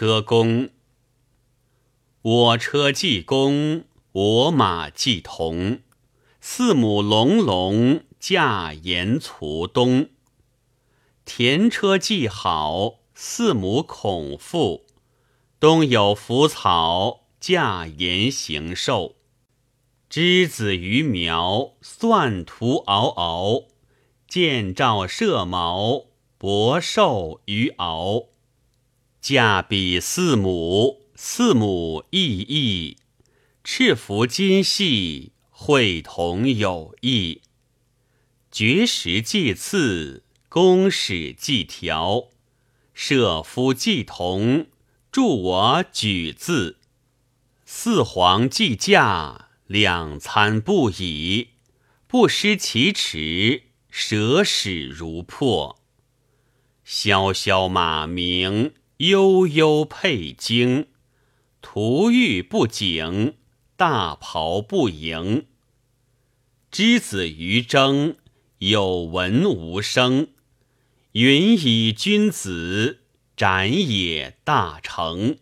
车公。我车既公，我马既同。四母隆隆，驾言卒东。田车既好，四母孔富。东有腐草，驾言行寿。之子于苗，蒜徒嗷嗷。见照射毛，博寿于敖。驾比四母。四母异义，赤服金系，会同有异。绝食祭次，公使祭条，射夫祭同，助我举字。四皇祭驾，两餐不已，不失其耻，舍使如破。萧萧马鸣，悠悠佩荆。徒欲不景，大袍不盈。之子于征，有闻无声。云以君子，展也大成。